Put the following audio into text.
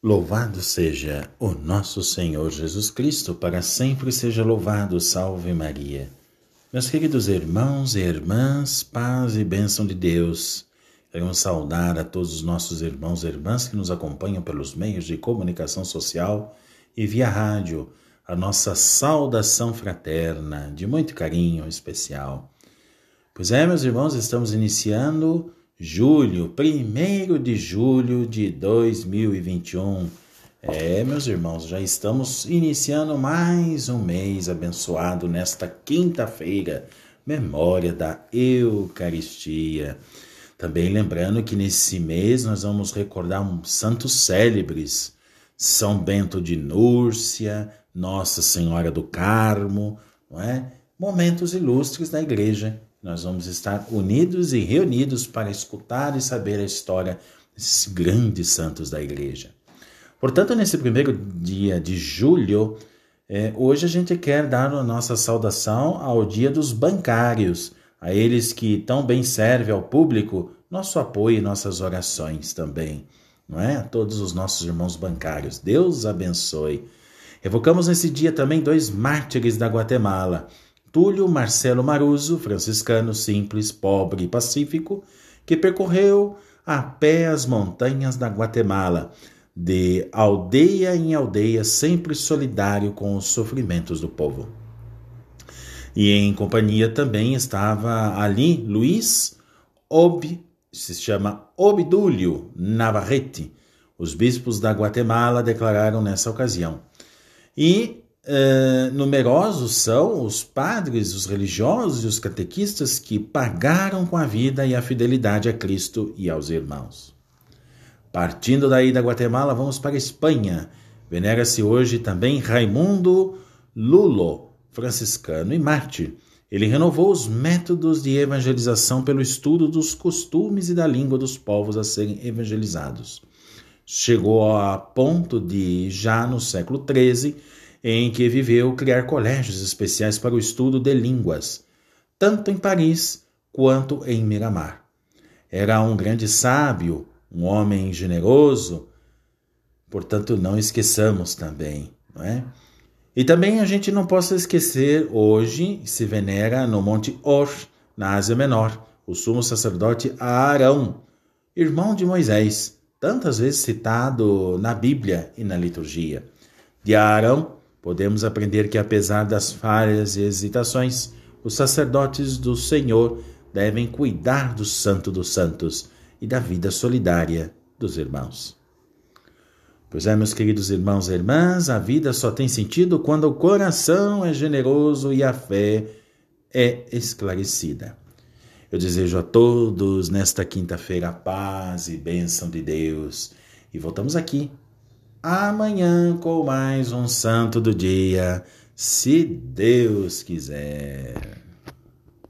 Louvado seja o nosso Senhor Jesus Cristo, para sempre seja louvado. Salve Maria. Meus queridos irmãos e irmãs, paz e bênção de Deus. Queremos saudar a todos os nossos irmãos e irmãs que nos acompanham pelos meios de comunicação social e via rádio. A nossa saudação fraterna, de muito carinho especial. Pois é, meus irmãos, estamos iniciando julho, 1 de julho de 2021. É, meus irmãos, já estamos iniciando mais um mês abençoado nesta quinta-feira, memória da Eucaristia. Também lembrando que nesse mês nós vamos recordar um santos célebres, São Bento de Núrcia, Nossa Senhora do Carmo, não é? Momentos ilustres da igreja nós vamos estar unidos e reunidos para escutar e saber a história desses grandes santos da igreja. Portanto, nesse primeiro dia de julho, é, hoje a gente quer dar a nossa saudação ao dia dos bancários, a eles que tão bem servem ao público, nosso apoio e nossas orações também, não é? A todos os nossos irmãos bancários. Deus abençoe. Evocamos nesse dia também dois mártires da Guatemala. Túlio Marcelo Maruso, franciscano simples, pobre e pacífico, que percorreu a pé as montanhas da Guatemala, de aldeia em aldeia, sempre solidário com os sofrimentos do povo. E em companhia também estava ali Luiz Ob, se chama Obdúlio Navarrete. Os bispos da Guatemala declararam nessa ocasião. E Uh, numerosos são os padres, os religiosos e os catequistas que pagaram com a vida e a fidelidade a Cristo e aos irmãos. Partindo daí da Guatemala, vamos para a Espanha. Venera-se hoje também Raimundo Lulo, franciscano e mártir. Ele renovou os métodos de evangelização pelo estudo dos costumes e da língua dos povos a serem evangelizados. Chegou a ponto de, já no século XIII, em que viveu criar colégios especiais para o estudo de línguas, tanto em Paris quanto em Miramar. Era um grande sábio, um homem generoso, portanto não esqueçamos também, não é? E também a gente não possa esquecer, hoje se venera no Monte Or, na Ásia Menor, o sumo sacerdote Arão, irmão de Moisés, tantas vezes citado na Bíblia e na liturgia. De Arão Podemos aprender que, apesar das falhas e hesitações, os sacerdotes do Senhor devem cuidar do Santo dos Santos e da vida solidária dos irmãos. Pois é, meus queridos irmãos e irmãs, a vida só tem sentido quando o coração é generoso e a fé é esclarecida. Eu desejo a todos nesta quinta-feira paz e bênção de Deus. E voltamos aqui amanhã com mais um Santo do Dia, se Deus quiser.